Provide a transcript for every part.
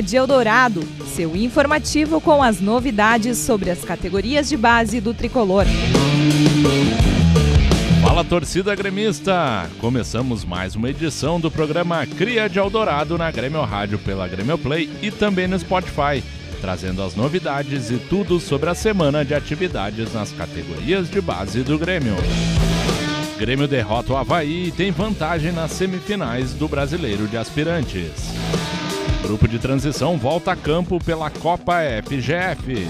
De Eldorado, seu informativo com as novidades sobre as categorias de base do tricolor. Fala torcida gremista! Começamos mais uma edição do programa Cria de Eldorado na Grêmio Rádio pela Grêmio Play e também no Spotify, trazendo as novidades e tudo sobre a semana de atividades nas categorias de base do Grêmio. Grêmio derrota o Havaí e tem vantagem nas semifinais do Brasileiro de Aspirantes. Grupo de transição volta a campo pela Copa FGF.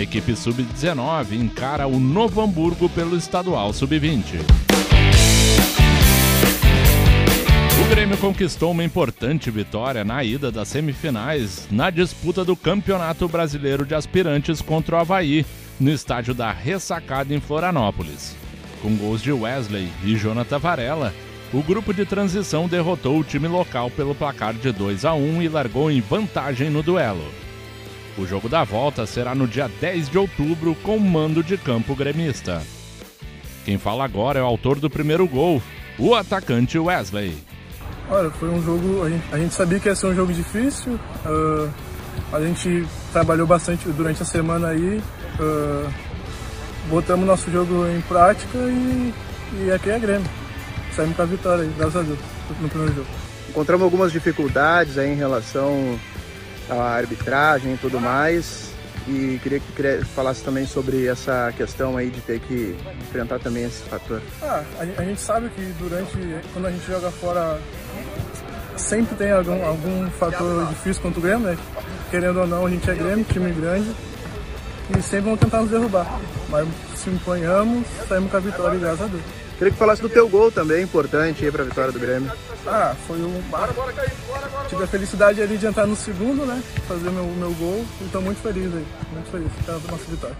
Equipe Sub-19 encara o Novo Hamburgo pelo Estadual Sub-20. O Grêmio conquistou uma importante vitória na ida das semifinais na disputa do Campeonato Brasileiro de Aspirantes contra o Havaí, no estádio da Ressacada em Florianópolis. Com gols de Wesley e Jonathan Varela, o grupo de transição derrotou o time local pelo placar de 2 a 1 e largou em vantagem no duelo. O jogo da volta será no dia 10 de outubro com mando de campo gremista. Quem fala agora é o autor do primeiro gol, o atacante Wesley. Olha, foi um jogo. A gente, a gente sabia que ia ser um jogo difícil. Uh, a gente trabalhou bastante durante a semana aí. Uh, botamos nosso jogo em prática e, e aqui é Grêmio. Saímos com a vitória graças a Deus, no primeiro jogo. Encontramos algumas dificuldades aí em relação à arbitragem e tudo mais. E queria que falasse também sobre essa questão aí de ter que enfrentar também esse fator. Ah, a, a gente sabe que durante, quando a gente joga fora, sempre tem algum, algum fator difícil contra o Grêmio, né? Querendo ou não, a gente é Grêmio, time grande e sempre vão tentar nos derrubar. Mas se empanhamos, saímos com a vitória, graças a Deus. Queria que falasse do teu gol também, importante aí para a vitória do Grêmio. Ah, foi um. Tive a felicidade ali de entrar no segundo, né? Fazer meu, meu gol. E estou muito feliz aí. Muito feliz pela nossa vitória.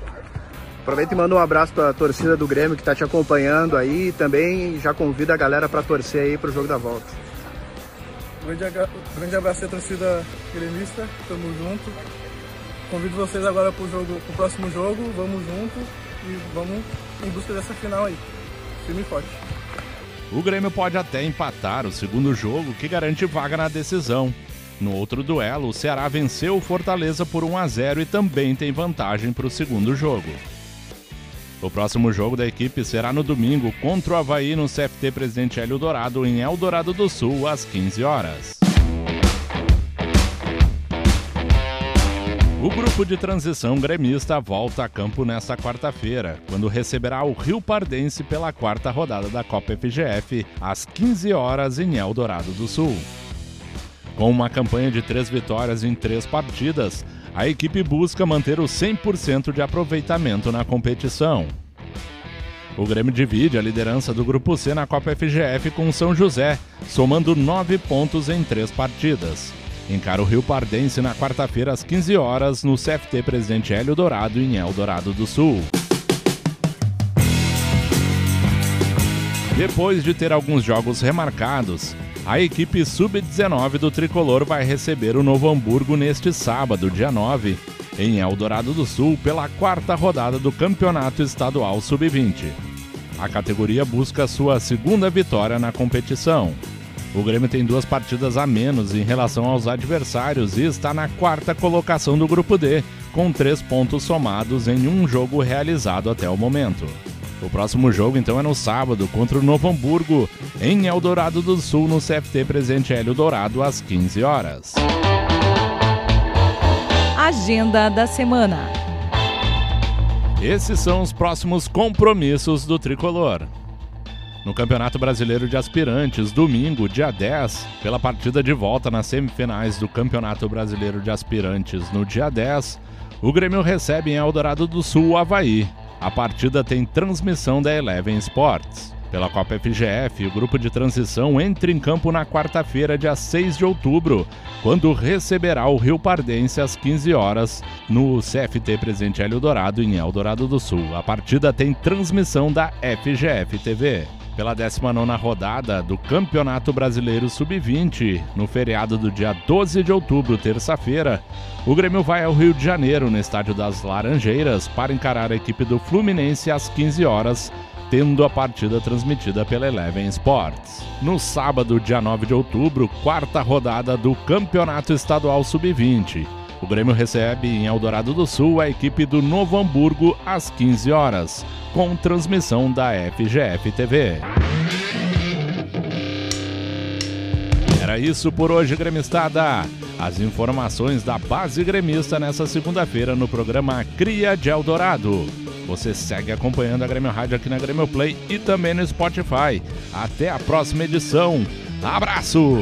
Aproveita e manda um abraço para a torcida do Grêmio que está te acompanhando aí. E também já convida a galera para torcer aí para o jogo da volta. Grande, grande abraço à torcida gremista. Tamo junto. Convido vocês agora para o próximo jogo. Vamos junto e vamos em busca dessa final aí. Firme e forte. O Grêmio pode até empatar o segundo jogo, que garante vaga na decisão. No outro duelo, o Ceará venceu o Fortaleza por 1 a 0 e também tem vantagem para o segundo jogo. O próximo jogo da equipe será no domingo contra o Havaí no CFT Presidente Hélio Dourado, em Eldorado do Sul, às 15 horas. O grupo de transição gremista volta a campo nesta quarta-feira, quando receberá o Rio Pardense pela quarta rodada da Copa FGF, às 15 horas em Eldorado do Sul. Com uma campanha de três vitórias em três partidas, a equipe busca manter o 100% de aproveitamento na competição. O Grêmio divide a liderança do Grupo C na Copa FGF com São José, somando nove pontos em três partidas encara o Rio Pardense na quarta-feira às 15 horas no CFT Presidente Hélio Dourado em Eldorado do Sul. Depois de ter alguns jogos remarcados, a equipe sub-19 do tricolor vai receber o Novo Hamburgo neste sábado, dia 9, em Eldorado do Sul, pela quarta rodada do Campeonato Estadual Sub-20. A categoria busca sua segunda vitória na competição. O Grêmio tem duas partidas a menos em relação aos adversários e está na quarta colocação do Grupo D, com três pontos somados em um jogo realizado até o momento. O próximo jogo então é no sábado contra o Novo Hamburgo, em Eldorado do Sul, no CFT Presente Hélio Dourado, às 15 horas. Agenda da semana. Esses são os próximos compromissos do tricolor no Campeonato Brasileiro de Aspirantes, domingo, dia 10, pela partida de volta nas semifinais do Campeonato Brasileiro de Aspirantes no dia 10, o Grêmio recebe em Eldorado do Sul o Havaí. A partida tem transmissão da Eleven Sports. Pela Copa FGF, o grupo de transição entra em campo na quarta-feira, dia 6 de outubro, quando receberá o Rio Pardense às 15 horas no CFT Presidente Hélio Dourado, em Eldorado do Sul. A partida tem transmissão da FGF TV pela 19ª rodada do Campeonato Brasileiro Sub-20, no feriado do dia 12 de outubro, terça-feira, o Grêmio vai ao Rio de Janeiro, no Estádio das Laranjeiras, para encarar a equipe do Fluminense às 15 horas, tendo a partida transmitida pela Eleven Sports. No sábado, dia 9 de outubro, quarta rodada do Campeonato Estadual Sub-20. O Grêmio recebe em Eldorado do Sul a equipe do Novo Hamburgo às 15 horas, com transmissão da FGF TV. Era isso por hoje, gremistada. As informações da base gremista nessa segunda-feira no programa Cria de Eldorado. Você segue acompanhando a Grêmio Rádio aqui na Grêmio Play e também no Spotify. Até a próxima edição. Abraço!